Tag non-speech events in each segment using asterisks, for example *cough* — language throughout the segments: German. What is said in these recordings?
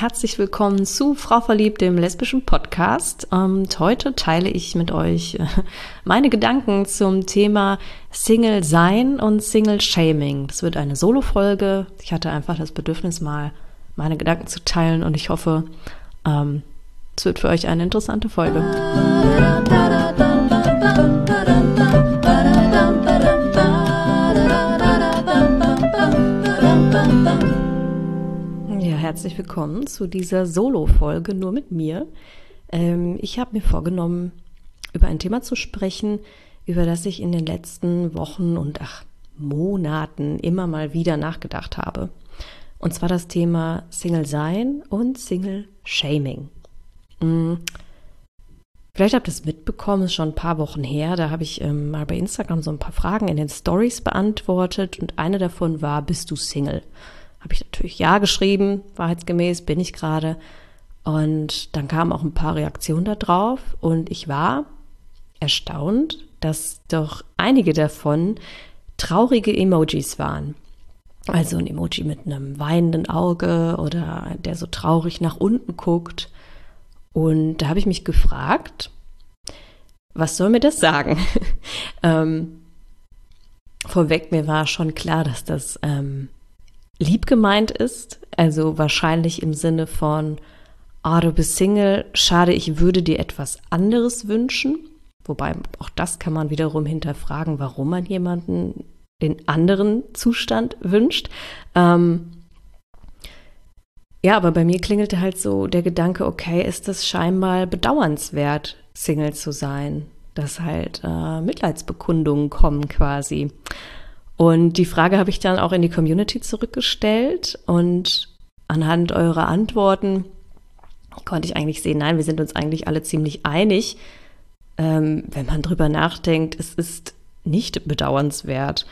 herzlich willkommen zu Frau Verliebt, dem lesbischen Podcast. Und heute teile ich mit euch äh, meine Gedanken zum Thema Single sein und Single Shaming. Das wird eine Solo-Folge. Ich hatte einfach das Bedürfnis, mal meine Gedanken zu teilen und ich hoffe, ähm, es wird für euch eine interessante Folge. Herzlich willkommen zu dieser Solo-Folge nur mit mir. Ähm, ich habe mir vorgenommen, über ein Thema zu sprechen, über das ich in den letzten Wochen und ach, Monaten immer mal wieder nachgedacht habe. Und zwar das Thema Single sein und Single Shaming. Hm. Vielleicht habt ihr es mitbekommen, ist schon ein paar Wochen her. Da habe ich ähm, mal bei Instagram so ein paar Fragen in den Stories beantwortet und eine davon war: Bist du Single? Habe ich natürlich ja geschrieben, wahrheitsgemäß bin ich gerade. Und dann kamen auch ein paar Reaktionen darauf und ich war erstaunt, dass doch einige davon traurige Emojis waren. Also ein Emoji mit einem weinenden Auge oder der so traurig nach unten guckt. Und da habe ich mich gefragt, was soll mir das sagen? *laughs* ähm, vorweg, mir war schon klar, dass das ähm, lieb gemeint ist, also wahrscheinlich im Sinne von, ah, oh, du bist Single, schade, ich würde dir etwas anderes wünschen. Wobei auch das kann man wiederum hinterfragen, warum man jemanden den anderen Zustand wünscht. Ähm, ja, aber bei mir klingelte halt so der Gedanke, okay, ist das scheinbar bedauernswert, Single zu sein, dass halt äh, Mitleidsbekundungen kommen quasi. Und die Frage habe ich dann auch in die Community zurückgestellt und anhand eurer Antworten konnte ich eigentlich sehen, nein, wir sind uns eigentlich alle ziemlich einig. Ähm, wenn man drüber nachdenkt, es ist nicht bedauernswert.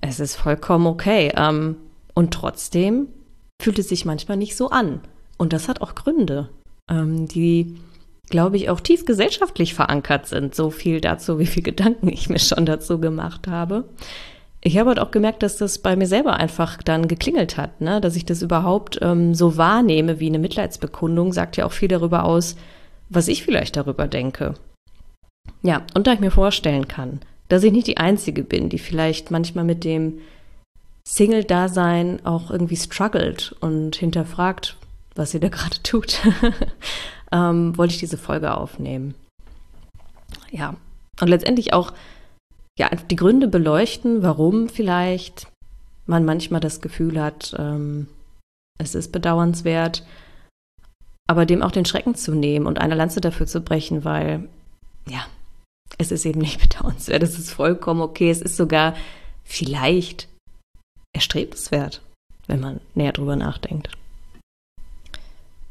Es ist vollkommen okay. Ähm, und trotzdem fühlt es sich manchmal nicht so an. Und das hat auch Gründe, ähm, die, glaube ich, auch tief gesellschaftlich verankert sind. So viel dazu, wie viel Gedanken ich mir schon dazu gemacht habe ich habe halt auch gemerkt, dass das bei mir selber einfach dann geklingelt hat, ne? dass ich das überhaupt ähm, so wahrnehme wie eine Mitleidsbekundung, sagt ja auch viel darüber aus, was ich vielleicht darüber denke. Ja, und da ich mir vorstellen kann, dass ich nicht die Einzige bin, die vielleicht manchmal mit dem Single-Dasein auch irgendwie struggelt und hinterfragt, was sie da gerade tut, *laughs* ähm, wollte ich diese Folge aufnehmen. Ja, und letztendlich auch ja, die Gründe beleuchten, warum vielleicht man manchmal das Gefühl hat, ähm, es ist bedauernswert, aber dem auch den Schrecken zu nehmen und eine Lanze dafür zu brechen, weil, ja, es ist eben nicht *laughs* bedauernswert, es ist vollkommen okay, es ist sogar vielleicht erstrebenswert, wenn man näher drüber nachdenkt.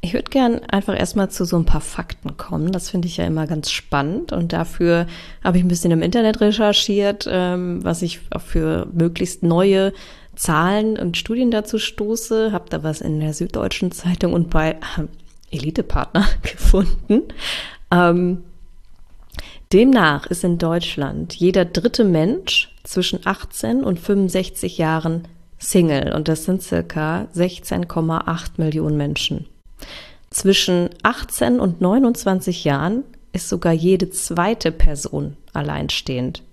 Ich würde gern einfach erstmal zu so ein paar Fakten kommen. Das finde ich ja immer ganz spannend und dafür habe ich ein bisschen im Internet recherchiert, ähm, was ich auch für möglichst neue Zahlen und Studien dazu stoße. Habe da was in der Süddeutschen Zeitung und bei äh, Elitepartner *laughs* gefunden. Ähm, demnach ist in Deutschland jeder dritte Mensch zwischen 18 und 65 Jahren Single und das sind circa 16,8 Millionen Menschen. Zwischen 18 und 29 Jahren ist sogar jede zweite Person alleinstehend,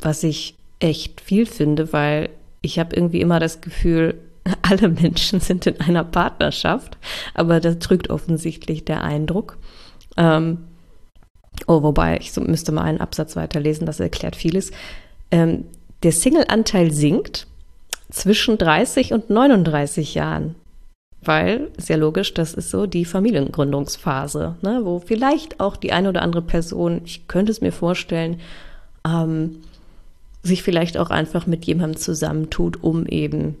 was ich echt viel finde, weil ich habe irgendwie immer das Gefühl, *laughs* alle Menschen sind in einer Partnerschaft, aber das trügt offensichtlich der Eindruck. Ähm, oh, wobei, ich müsste mal einen Absatz weiterlesen, das erklärt vieles. Ähm, der Single-Anteil sinkt zwischen 30 und 39 Jahren weil, ja logisch, das ist so die Familiengründungsphase, ne, wo vielleicht auch die eine oder andere Person, ich könnte es mir vorstellen, ähm, sich vielleicht auch einfach mit jemandem zusammentut, um eben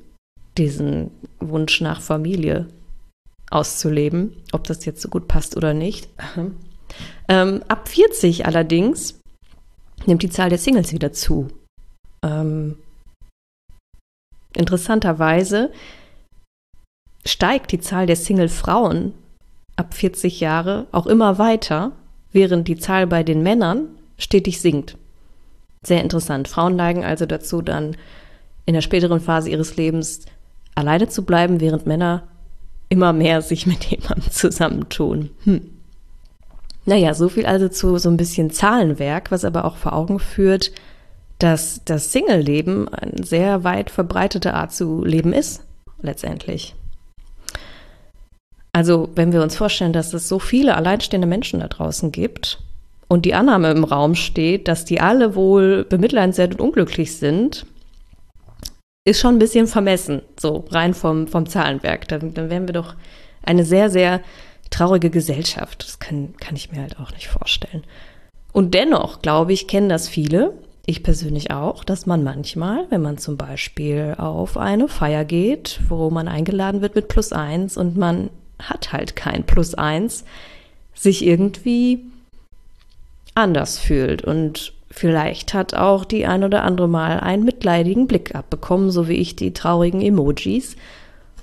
diesen Wunsch nach Familie auszuleben, ob das jetzt so gut passt oder nicht. *laughs* Ähm, ab 40 allerdings nimmt die Zahl der Singles wieder zu. Ähm, interessanterweise steigt die Zahl der Single-Frauen ab 40 Jahre auch immer weiter, während die Zahl bei den Männern stetig sinkt. Sehr interessant. Frauen neigen also dazu, dann in der späteren Phase ihres Lebens alleine zu bleiben, während Männer immer mehr sich mit *laughs* jemandem zusammentun. Hm. Naja, so viel also zu so ein bisschen Zahlenwerk, was aber auch vor Augen führt, dass das Single-Leben eine sehr weit verbreitete Art zu leben ist, letztendlich. Also, wenn wir uns vorstellen, dass es so viele alleinstehende Menschen da draußen gibt und die Annahme im Raum steht, dass die alle wohl bemitleidenswert und unglücklich sind, ist schon ein bisschen vermessen, so rein vom, vom Zahlenwerk. Dann, dann wären wir doch eine sehr, sehr traurige Gesellschaft. Das kann, kann ich mir halt auch nicht vorstellen. Und dennoch, glaube ich, kennen das viele, ich persönlich auch, dass man manchmal, wenn man zum Beispiel auf eine Feier geht, wo man eingeladen wird mit Plus eins und man hat halt kein Plus eins, sich irgendwie anders fühlt und vielleicht hat auch die ein oder andere Mal einen mitleidigen Blick abbekommen, so wie ich die traurigen Emojis.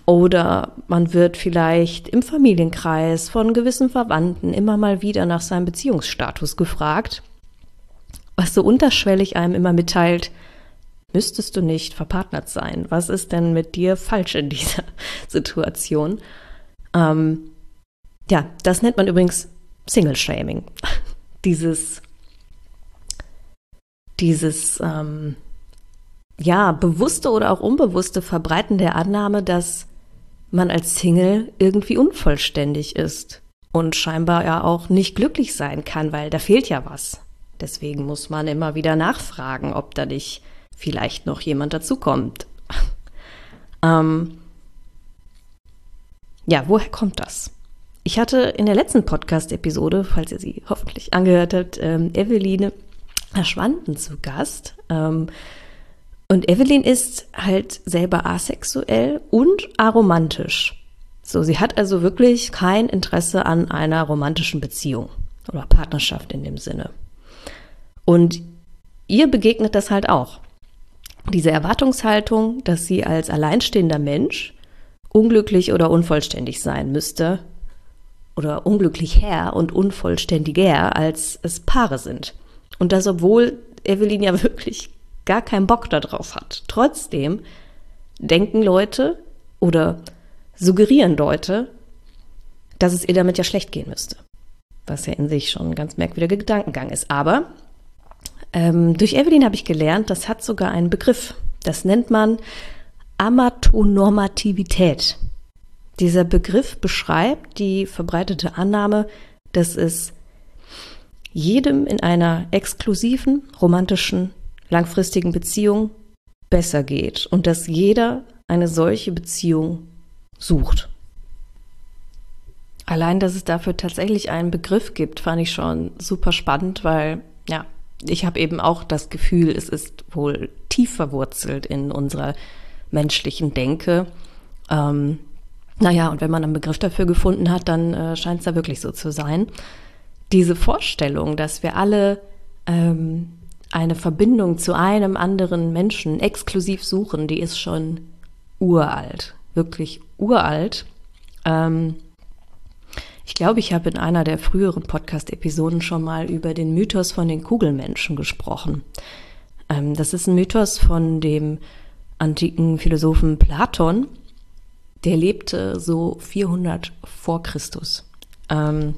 Oder man wird vielleicht im Familienkreis von gewissen Verwandten immer mal wieder nach seinem Beziehungsstatus gefragt, was so unterschwellig einem immer mitteilt, müsstest du nicht verpartnert sein? Was ist denn mit dir falsch in dieser *laughs* Situation? Ähm, ja, das nennt man übrigens Single-Shaming. *laughs* Dieses, dieses, ähm, ja, bewusste oder auch unbewusste Verbreiten der Annahme, dass man als Single irgendwie unvollständig ist und scheinbar ja auch nicht glücklich sein kann, weil da fehlt ja was. Deswegen muss man immer wieder nachfragen, ob da nicht vielleicht noch jemand dazukommt. *laughs* ähm, ja, woher kommt das? Ich hatte in der letzten Podcast-Episode, falls ihr sie hoffentlich angehört habt, ähm, Eveline Schwanden zu Gast. Ähm, und Evelyn ist halt selber asexuell und aromantisch. So, sie hat also wirklich kein Interesse an einer romantischen Beziehung oder Partnerschaft in dem Sinne. Und ihr begegnet das halt auch. Diese Erwartungshaltung, dass sie als alleinstehender Mensch unglücklich oder unvollständig sein müsste oder unglücklich her und unvollständiger als es Paare sind. Und das, obwohl Evelyn ja *laughs* wirklich gar keinen Bock darauf hat. Trotzdem denken Leute oder suggerieren Leute, dass es ihr damit ja schlecht gehen müsste. Was ja in sich schon ein ganz merkwürdiger Gedankengang ist. Aber ähm, durch Evelyn habe ich gelernt, das hat sogar einen Begriff. Das nennt man Amatonormativität. Dieser Begriff beschreibt die verbreitete Annahme, dass es jedem in einer exklusiven, romantischen, langfristigen Beziehung besser geht und dass jeder eine solche Beziehung sucht. Allein, dass es dafür tatsächlich einen Begriff gibt, fand ich schon super spannend, weil ja, ich habe eben auch das Gefühl, es ist wohl tief verwurzelt in unserer menschlichen Denke. Ähm, naja, und wenn man einen Begriff dafür gefunden hat, dann äh, scheint es da wirklich so zu sein. Diese Vorstellung, dass wir alle ähm, eine Verbindung zu einem anderen Menschen exklusiv suchen, die ist schon uralt, wirklich uralt. Ähm, ich glaube, ich habe in einer der früheren Podcast-Episoden schon mal über den Mythos von den Kugelmenschen gesprochen. Ähm, das ist ein Mythos von dem antiken Philosophen Platon, der lebte so 400 vor Christus. Ähm,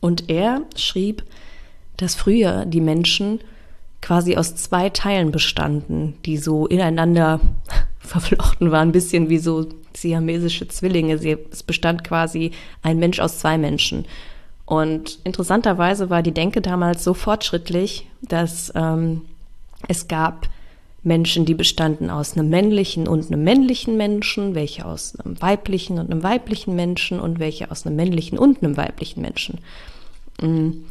und er schrieb, dass früher die Menschen quasi aus zwei Teilen bestanden, die so ineinander *laughs* verflochten waren, ein bisschen wie so siamesische Zwillinge. Es bestand quasi ein Mensch aus zwei Menschen. Und interessanterweise war die Denke damals so fortschrittlich, dass ähm, es gab Menschen, die bestanden aus einem männlichen und einem männlichen Menschen, welche aus einem weiblichen und einem weiblichen Menschen und welche aus einem männlichen und einem weiblichen Menschen. Mm.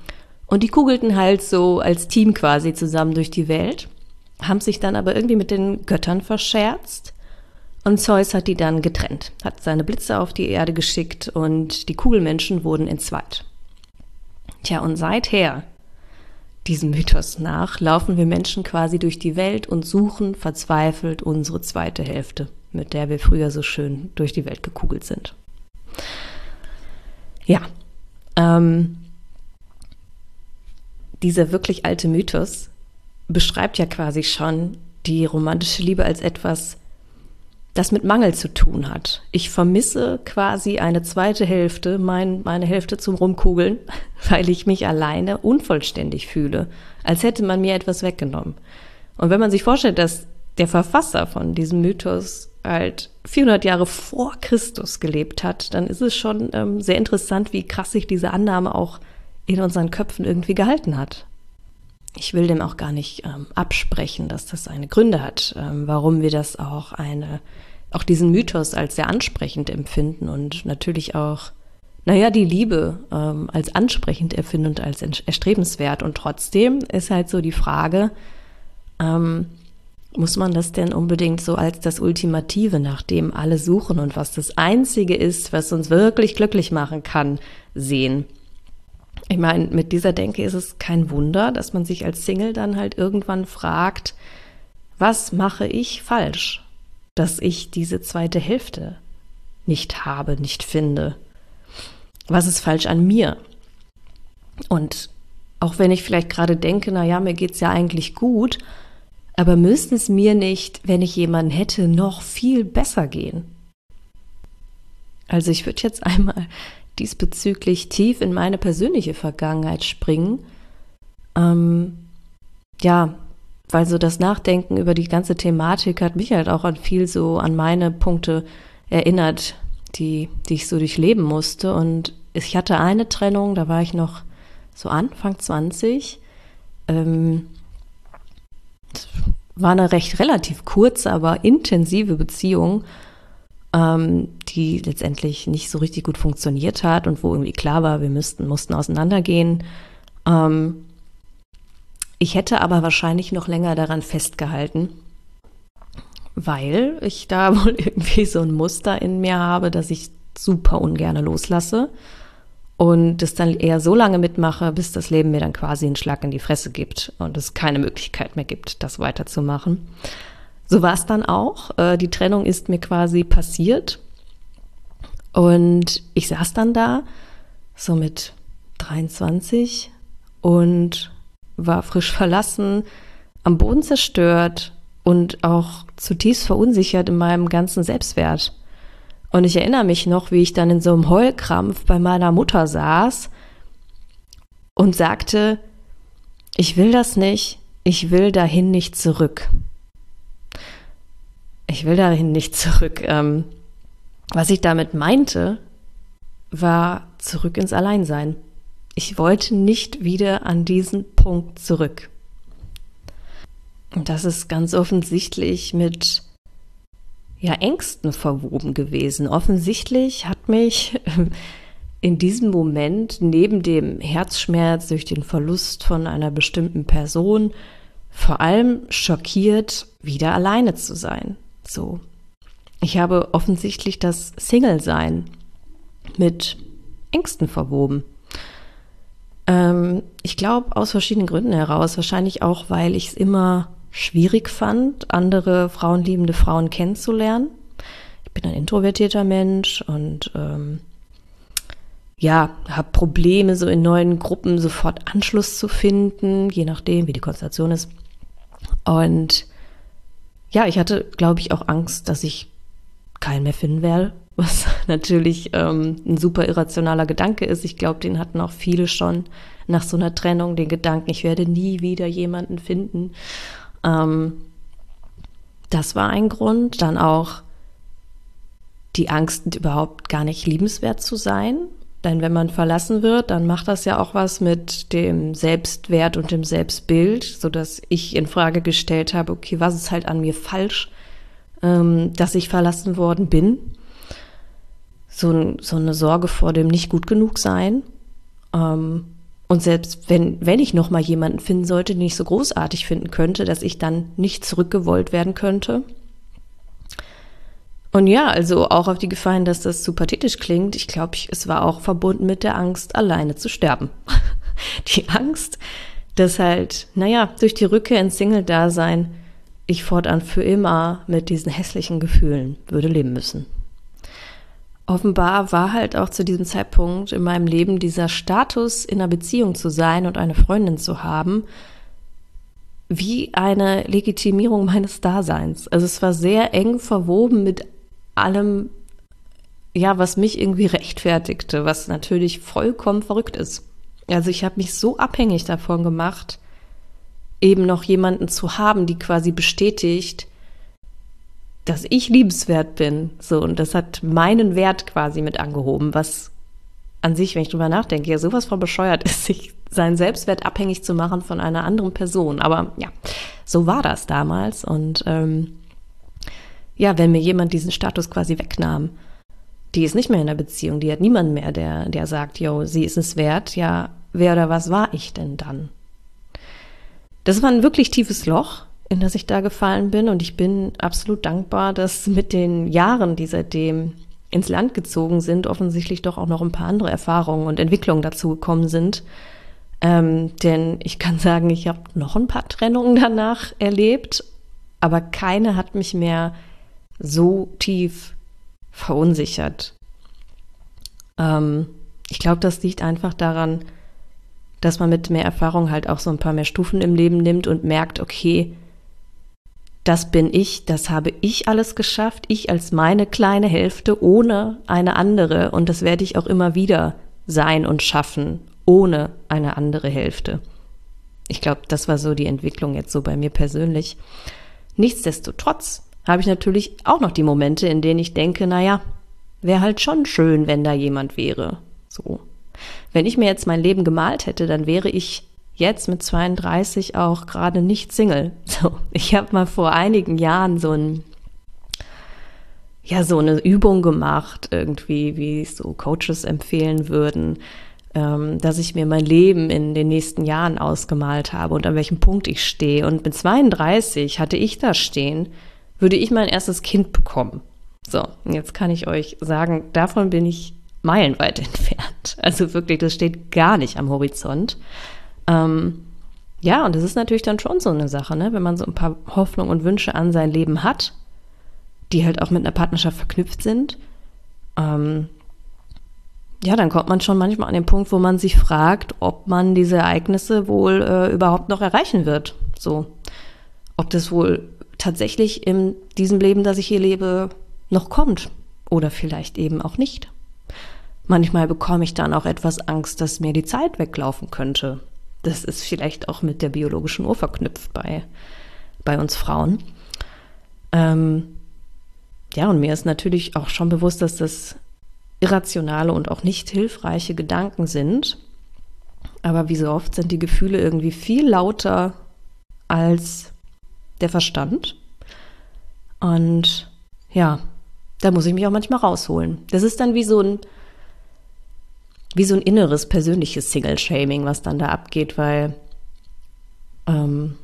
Und die kugelten halt so als Team quasi zusammen durch die Welt, haben sich dann aber irgendwie mit den Göttern verscherzt. Und Zeus hat die dann getrennt, hat seine Blitze auf die Erde geschickt und die Kugelmenschen wurden entzweit. Tja, und seither diesem Mythos nach laufen wir Menschen quasi durch die Welt und suchen verzweifelt unsere zweite Hälfte, mit der wir früher so schön durch die Welt gekugelt sind. Ja, ähm, dieser wirklich alte Mythos beschreibt ja quasi schon die romantische Liebe als etwas das mit Mangel zu tun hat. Ich vermisse quasi eine zweite Hälfte, mein, meine Hälfte zum Rumkugeln, *laughs* weil ich mich alleine unvollständig fühle, als hätte man mir etwas weggenommen. Und wenn man sich vorstellt, dass der Verfasser von diesem Mythos halt 400 Jahre vor Christus gelebt hat, dann ist es schon ähm, sehr interessant, wie krass sich diese Annahme auch in unseren Köpfen irgendwie gehalten hat. Ich will dem auch gar nicht ähm, absprechen, dass das seine Gründe hat, ähm, warum wir das auch eine, auch diesen Mythos als sehr ansprechend empfinden und natürlich auch, naja, die Liebe ähm, als ansprechend erfinden und als erstrebenswert. Und trotzdem ist halt so die Frage, ähm, muss man das denn unbedingt so als das Ultimative, nach dem alle suchen und was das Einzige ist, was uns wirklich glücklich machen kann, sehen? Ich meine, mit dieser Denke ist es kein Wunder, dass man sich als Single dann halt irgendwann fragt, was mache ich falsch, dass ich diese zweite Hälfte nicht habe, nicht finde? Was ist falsch an mir? Und auch wenn ich vielleicht gerade denke, na ja, mir geht's ja eigentlich gut, aber müsste es mir nicht, wenn ich jemanden hätte, noch viel besser gehen? Also ich würde jetzt einmal diesbezüglich tief in meine persönliche Vergangenheit springen. Ähm, ja, weil so das Nachdenken über die ganze Thematik hat mich halt auch an viel so an meine Punkte erinnert, die, die ich so durchleben musste. Und ich hatte eine Trennung, da war ich noch so Anfang 20. Ähm, war eine recht relativ kurze, aber intensive Beziehung ähm, die letztendlich nicht so richtig gut funktioniert hat und wo irgendwie klar war, wir müssten, mussten auseinandergehen. Ähm, ich hätte aber wahrscheinlich noch länger daran festgehalten, weil ich da *laughs* wohl irgendwie so ein Muster in mir habe, dass ich super ungerne loslasse und das dann eher so lange mitmache, bis das Leben mir dann quasi einen Schlag in die Fresse gibt und es keine Möglichkeit mehr gibt, das weiterzumachen. So war es dann auch. Äh, die Trennung ist mir quasi passiert. Und ich saß dann da, so mit 23 und war frisch verlassen, am Boden zerstört und auch zutiefst verunsichert in meinem ganzen Selbstwert. Und ich erinnere mich noch, wie ich dann in so einem Heulkrampf bei meiner Mutter saß und sagte, ich will das nicht, ich will dahin nicht zurück will dahin nicht zurück. Ähm, was ich damit meinte, war zurück ins Alleinsein. Ich wollte nicht wieder an diesen Punkt zurück. Und das ist ganz offensichtlich mit ja, Ängsten verwoben gewesen. Offensichtlich hat mich *laughs* in diesem Moment neben dem Herzschmerz durch den Verlust von einer bestimmten Person vor allem schockiert, wieder alleine zu sein. So. Ich habe offensichtlich das Single-Sein mit Ängsten verwoben. Ähm, ich glaube aus verschiedenen Gründen heraus. Wahrscheinlich auch, weil ich es immer schwierig fand, andere frauenliebende Frauen kennenzulernen. Ich bin ein introvertierter Mensch und ähm, ja, habe Probleme, so in neuen Gruppen sofort Anschluss zu finden, je nachdem, wie die Konstellation ist. Und ja, ich hatte, glaube ich, auch Angst, dass ich keinen mehr finden werde, *laughs* was natürlich ähm, ein super irrationaler Gedanke ist. Ich glaube, den hatten auch viele schon nach so einer Trennung, den Gedanken, ich werde nie wieder jemanden finden. Ähm, das war ein Grund. Dann auch die Angst, überhaupt gar nicht liebenswert zu sein. Denn wenn man verlassen wird, dann macht das ja auch was mit dem Selbstwert und dem Selbstbild, so dass ich in Frage gestellt habe, okay, was ist halt an mir falsch, ähm, dass ich verlassen worden bin? So, so eine Sorge vor dem nicht gut genug sein. Ähm, und selbst wenn, wenn ich noch mal jemanden finden sollte, den ich so großartig finden könnte, dass ich dann nicht zurückgewollt werden könnte. Und ja, also auch auf die Gefallen, dass das zu pathetisch klingt. Ich glaube, es war auch verbunden mit der Angst, alleine zu sterben. *laughs* die Angst, dass halt, naja, durch die Rückkehr ins Single-Dasein ich fortan für immer mit diesen hässlichen Gefühlen würde leben müssen. Offenbar war halt auch zu diesem Zeitpunkt in meinem Leben dieser Status, in einer Beziehung zu sein und eine Freundin zu haben, wie eine Legitimierung meines Daseins. Also es war sehr eng verwoben mit allem, ja, was mich irgendwie rechtfertigte, was natürlich vollkommen verrückt ist. Also ich habe mich so abhängig davon gemacht, eben noch jemanden zu haben, die quasi bestätigt, dass ich liebenswert bin. So, und das hat meinen Wert quasi mit angehoben, was an sich, wenn ich drüber nachdenke, ja sowas von bescheuert ist, *laughs* sich seinen Selbstwert abhängig zu machen von einer anderen Person. Aber ja, so war das damals. Und ähm, ja, wenn mir jemand diesen Status quasi wegnahm, die ist nicht mehr in der Beziehung, die hat niemanden mehr, der, der sagt, yo, sie ist es wert, ja, wer oder was war ich denn dann? Das war ein wirklich tiefes Loch, in das ich da gefallen bin und ich bin absolut dankbar, dass mit den Jahren, die seitdem ins Land gezogen sind, offensichtlich doch auch noch ein paar andere Erfahrungen und Entwicklungen dazu gekommen sind. Ähm, denn ich kann sagen, ich habe noch ein paar Trennungen danach erlebt, aber keine hat mich mehr so tief verunsichert. Ähm, ich glaube, das liegt einfach daran, dass man mit mehr Erfahrung halt auch so ein paar mehr Stufen im Leben nimmt und merkt, okay, das bin ich, das habe ich alles geschafft, ich als meine kleine Hälfte ohne eine andere und das werde ich auch immer wieder sein und schaffen, ohne eine andere Hälfte. Ich glaube, das war so die Entwicklung jetzt so bei mir persönlich. Nichtsdestotrotz habe ich natürlich auch noch die Momente, in denen ich denke, naja, wäre halt schon schön, wenn da jemand wäre. So. Wenn ich mir jetzt mein Leben gemalt hätte, dann wäre ich jetzt mit 32 auch gerade nicht Single. *laughs* So, ich habe mal vor einigen Jahren so ein ja so eine Übung gemacht irgendwie, wie so Coaches empfehlen würden, ähm, dass ich mir mein Leben in den nächsten Jahren ausgemalt habe und an welchem Punkt ich stehe. Und mit 32 hatte ich da stehen, würde ich mein erstes Kind bekommen. So, jetzt kann ich euch sagen, davon bin ich meilenweit *laughs* entfernt. Also wirklich, das steht gar nicht am Horizont. Ähm, ja, und das ist natürlich dann schon so eine Sache, ne? wenn man so ein paar Hoffnungen und Wünsche an sein Leben hat, die halt auch mit einer Partnerschaft verknüpft sind. Ähm, ja, dann kommt man schon manchmal an den Punkt, wo man sich fragt, ob man diese Ereignisse wohl äh, überhaupt noch erreichen wird. So, ob das wohl tatsächlich in diesem Leben, das ich hier lebe, noch kommt oder vielleicht eben auch nicht. Manchmal bekomme ich dann auch etwas Angst, dass mir die Zeit weglaufen könnte. Das ist vielleicht auch mit der biologischen Uhr verknüpft bei, bei uns Frauen. Ähm, ja, und mir ist natürlich auch schon bewusst, dass das irrationale und auch nicht hilfreiche Gedanken sind. Aber wie so oft sind die Gefühle irgendwie viel lauter als der Verstand. Und ja, da muss ich mich auch manchmal rausholen. Das ist dann wie so ein wie so ein inneres, persönliches Single-Shaming, was dann da abgeht, weil ähm,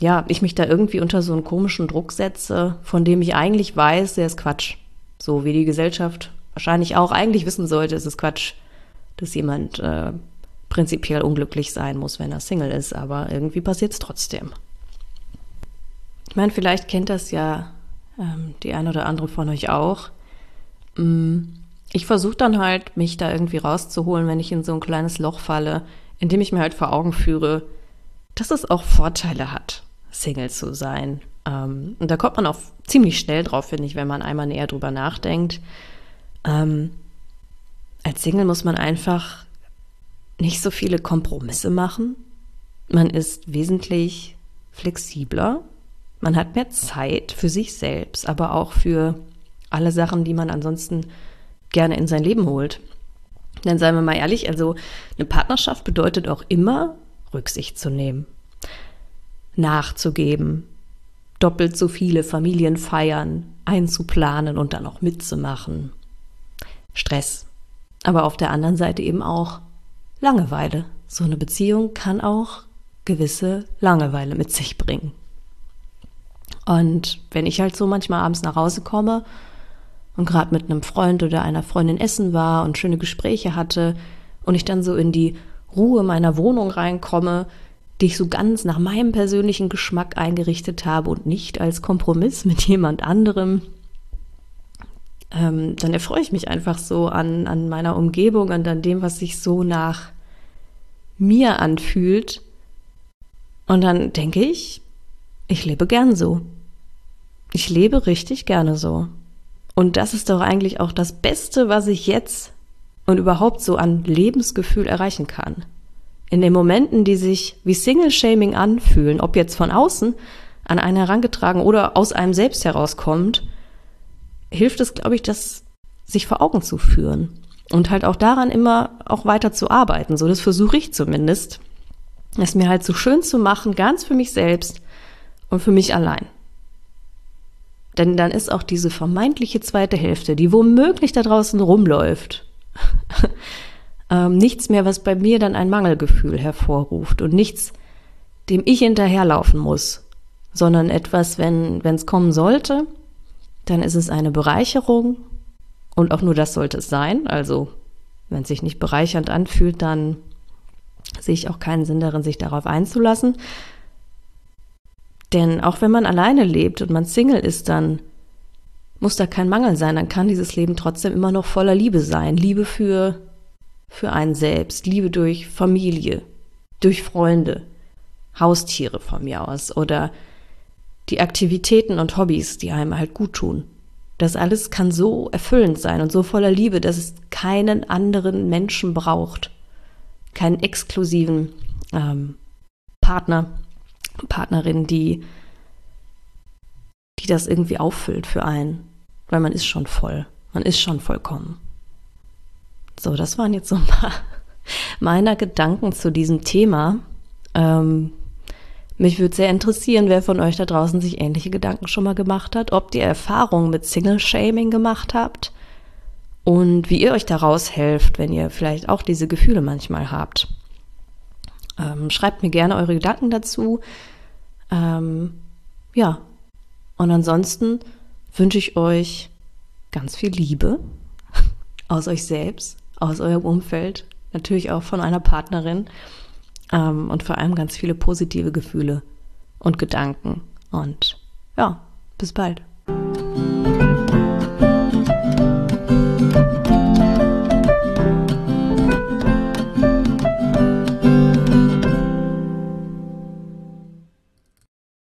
ja, ich mich da irgendwie unter so einen komischen Druck setze, von dem ich eigentlich weiß, der ist Quatsch. So wie die Gesellschaft wahrscheinlich auch eigentlich wissen sollte, ist es Quatsch, dass jemand äh, prinzipiell unglücklich sein muss, wenn er Single ist, aber irgendwie passiert es trotzdem. Ich meine, vielleicht kennt das ja ähm, die eine oder andere von euch auch. Mm ich versuche dann halt, mich da irgendwie rauszuholen, wenn ich in so ein kleines Loch falle, indem ich mir halt vor Augen führe, dass es auch Vorteile hat, Single zu sein. Ähm, und da kommt man auch ziemlich schnell drauf, finde ich, wenn man einmal näher drüber nachdenkt. Ähm, als Single muss man einfach nicht so viele Kompromisse machen. Man ist wesentlich flexibler. Man hat mehr Zeit für sich selbst, aber auch für alle Sachen, die man ansonsten gerne in sein Leben holt. Denn seien wir mal ehrlich, also eine Partnerschaft bedeutet auch immer Rücksicht zu nehmen, nachzugeben, doppelt so viele Familien feiern, einzuplanen und dann auch mitzumachen. Stress. Aber auf der anderen Seite eben auch Langeweile. So eine Beziehung kann auch gewisse Langeweile mit sich bringen. Und wenn ich halt so manchmal abends nach Hause komme und gerade mit einem Freund oder einer Freundin essen war und schöne Gespräche hatte und ich dann so in die Ruhe meiner Wohnung reinkomme, die ich so ganz nach meinem persönlichen Geschmack eingerichtet habe und nicht als Kompromiss mit jemand anderem, ähm, dann erfreue ich mich einfach so an, an meiner Umgebung und an dem, was sich so nach mir anfühlt. Und dann denke ich, ich lebe gern so. Ich lebe richtig gerne so. Und das ist doch eigentlich auch das Beste, was ich jetzt und überhaupt so an Lebensgefühl erreichen kann. In den Momenten, die sich wie Single-Shaming anfühlen, ob jetzt von außen an einen herangetragen oder aus einem selbst herauskommt, hilft es, glaube ich, das sich vor Augen zu führen und halt auch daran immer auch weiter zu arbeiten. So, das versuche ich zumindest, es mir halt so schön zu machen, ganz für mich selbst und für mich allein. Denn dann ist auch diese vermeintliche zweite Hälfte, die womöglich da draußen rumläuft, *laughs* ähm, nichts mehr, was bei mir dann ein Mangelgefühl hervorruft und nichts, dem ich hinterherlaufen muss, sondern etwas, wenn es kommen sollte, dann ist es eine Bereicherung und auch nur das sollte es sein. Also wenn es sich nicht bereichernd anfühlt, dann sehe ich auch keinen Sinn darin, sich darauf einzulassen. Denn auch wenn man alleine lebt und man Single ist, dann muss da kein Mangel sein. Dann kann dieses Leben trotzdem immer noch voller Liebe sein. Liebe für, für einen selbst, Liebe durch Familie, durch Freunde, Haustiere von mir aus oder die Aktivitäten und Hobbys, die einem halt gut tun. Das alles kann so erfüllend sein und so voller Liebe, dass es keinen anderen Menschen braucht. Keinen exklusiven ähm, Partner, Partnerin, die, die das irgendwie auffüllt für einen. Weil man ist schon voll. Man ist schon vollkommen. So, das waren jetzt so ein paar *laughs* meiner Gedanken zu diesem Thema. Ähm, mich würde sehr interessieren, wer von euch da draußen sich ähnliche Gedanken schon mal gemacht hat, ob ihr Erfahrungen mit Single-Shaming gemacht habt und wie ihr euch daraus helft, wenn ihr vielleicht auch diese Gefühle manchmal habt. Ähm, schreibt mir gerne eure Gedanken dazu. Ähm, ja, und ansonsten wünsche ich euch ganz viel Liebe *laughs* aus euch selbst, aus eurem Umfeld, natürlich auch von einer Partnerin ähm, und vor allem ganz viele positive Gefühle und Gedanken. Und ja, bis bald.